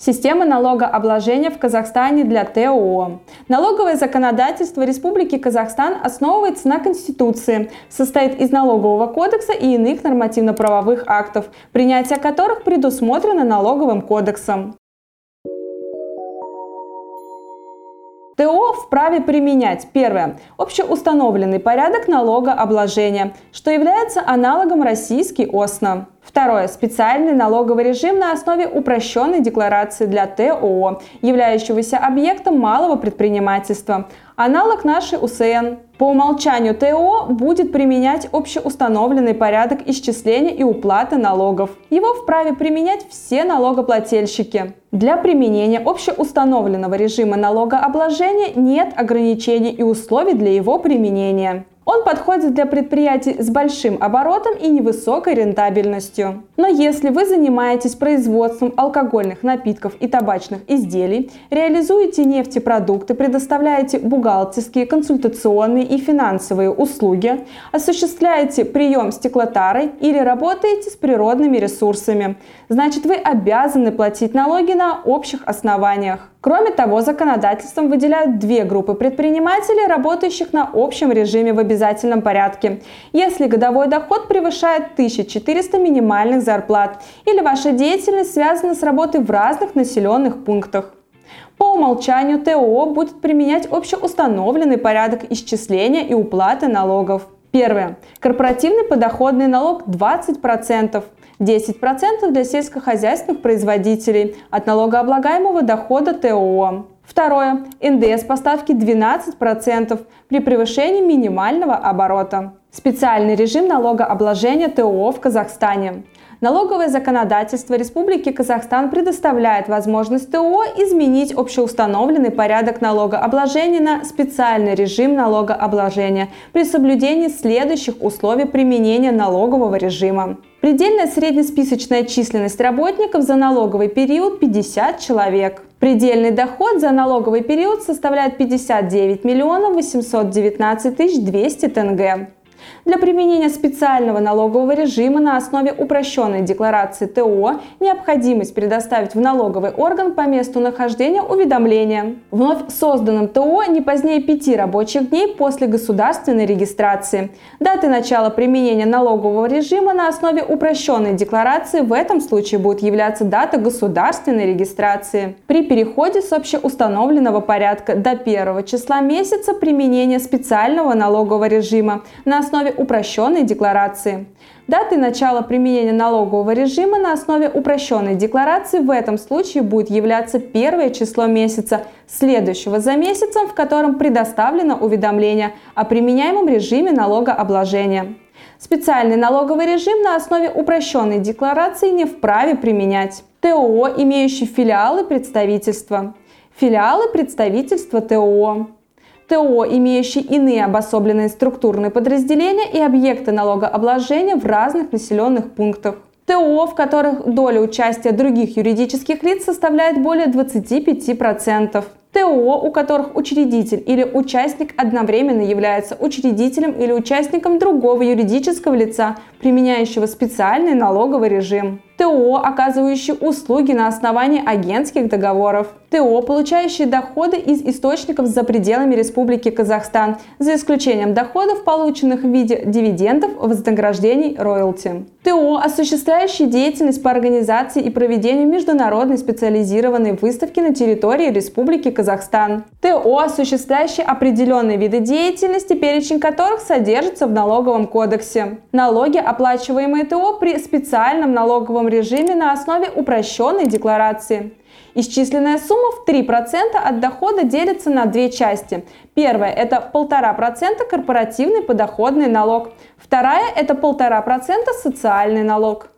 Система налогообложения в Казахстане для ТО. Налоговое законодательство Республики Казахстан основывается на Конституции, состоит из налогового кодекса и иных нормативно-правовых актов, принятие которых предусмотрено налоговым кодексом. ТО вправе применять первое – общеустановленный порядок налогообложения, что является аналогом российский ОСНО. Второе. Специальный налоговый режим на основе упрощенной декларации для ТО, являющегося объектом малого предпринимательства. Аналог нашей УСН. По умолчанию ТО будет применять общеустановленный порядок исчисления и уплаты налогов. Его вправе применять все налогоплательщики. Для применения общеустановленного режима налогообложения нет ограничений и условий для его применения. Он подходит для предприятий с большим оборотом и невысокой рентабельностью. Но если вы занимаетесь производством алкогольных напитков и табачных изделий, реализуете нефтепродукты, предоставляете бухгалтерские, консультационные и финансовые услуги, осуществляете прием стеклотары или работаете с природными ресурсами, значит вы обязаны платить налоги на общих основаниях. Кроме того, законодательством выделяют две группы предпринимателей, работающих на общем режиме в обязательном порядке. Если годовой доход превышает 1400 минимальных зарплат или ваша деятельность связана с работой в разных населенных пунктах. По умолчанию ТО будет применять общеустановленный порядок исчисления и уплаты налогов. Первое. Корпоративный подоходный налог 20%. 10% для сельскохозяйственных производителей от налогооблагаемого дохода ТО. Второе. НДС поставки 12% при превышении минимального оборота. Специальный режим налогообложения ТО в Казахстане. Налоговое законодательство Республики Казахстан предоставляет возможность ТО изменить общеустановленный порядок налогообложения на специальный режим налогообложения при соблюдении следующих условий применения налогового режима. Предельная среднесписочная численность работников за налоговый период 50 человек. Предельный доход за налоговый период составляет 59 миллионов 819 тысяч 200 тенге. Для применения специального налогового режима на основе упрощенной декларации ТО необходимость предоставить в налоговый орган по месту нахождения уведомления. Вновь созданным ТО не позднее пяти рабочих дней после государственной регистрации. Даты начала применения налогового режима на основе упрощенной декларации в этом случае будет являться дата государственной регистрации. При переходе с общеустановленного порядка до первого числа месяца применения специального налогового режима на основе упрощенной декларации. Даты начала применения налогового режима на основе упрощенной декларации в этом случае будет являться первое число месяца, следующего за месяцем, в котором предоставлено уведомление о применяемом режиме налогообложения. Специальный налоговый режим на основе упрощенной декларации не вправе применять. ТО, имеющие филиалы представительства. Филиалы представительства ТО. ТО, имеющие иные обособленные структурные подразделения и объекты налогообложения в разных населенных пунктах. ТО, в которых доля участия других юридических лиц составляет более 25%. ТО, у которых учредитель или участник одновременно является учредителем или участником другого юридического лица, применяющего специальный налоговый режим. ТО, оказывающие услуги на основании агентских договоров. ТО, получающие доходы из источников за пределами Республики Казахстан, за исключением доходов, полученных в виде дивидендов, вознаграждений, роялти. ТО, осуществляющие деятельность по организации и проведению международной специализированной выставки на территории Республики Казахстан. ТО, осуществляющие определенные виды деятельности, перечень которых содержится в налоговом кодексе. Налоги, оплачиваемые ТО при специальном налоговом режиме на основе упрощенной декларации. Исчисленная сумма в 3% от дохода делится на две части. Первая – это 1,5% корпоративный подоходный налог. Вторая – это 1,5% социальный налог.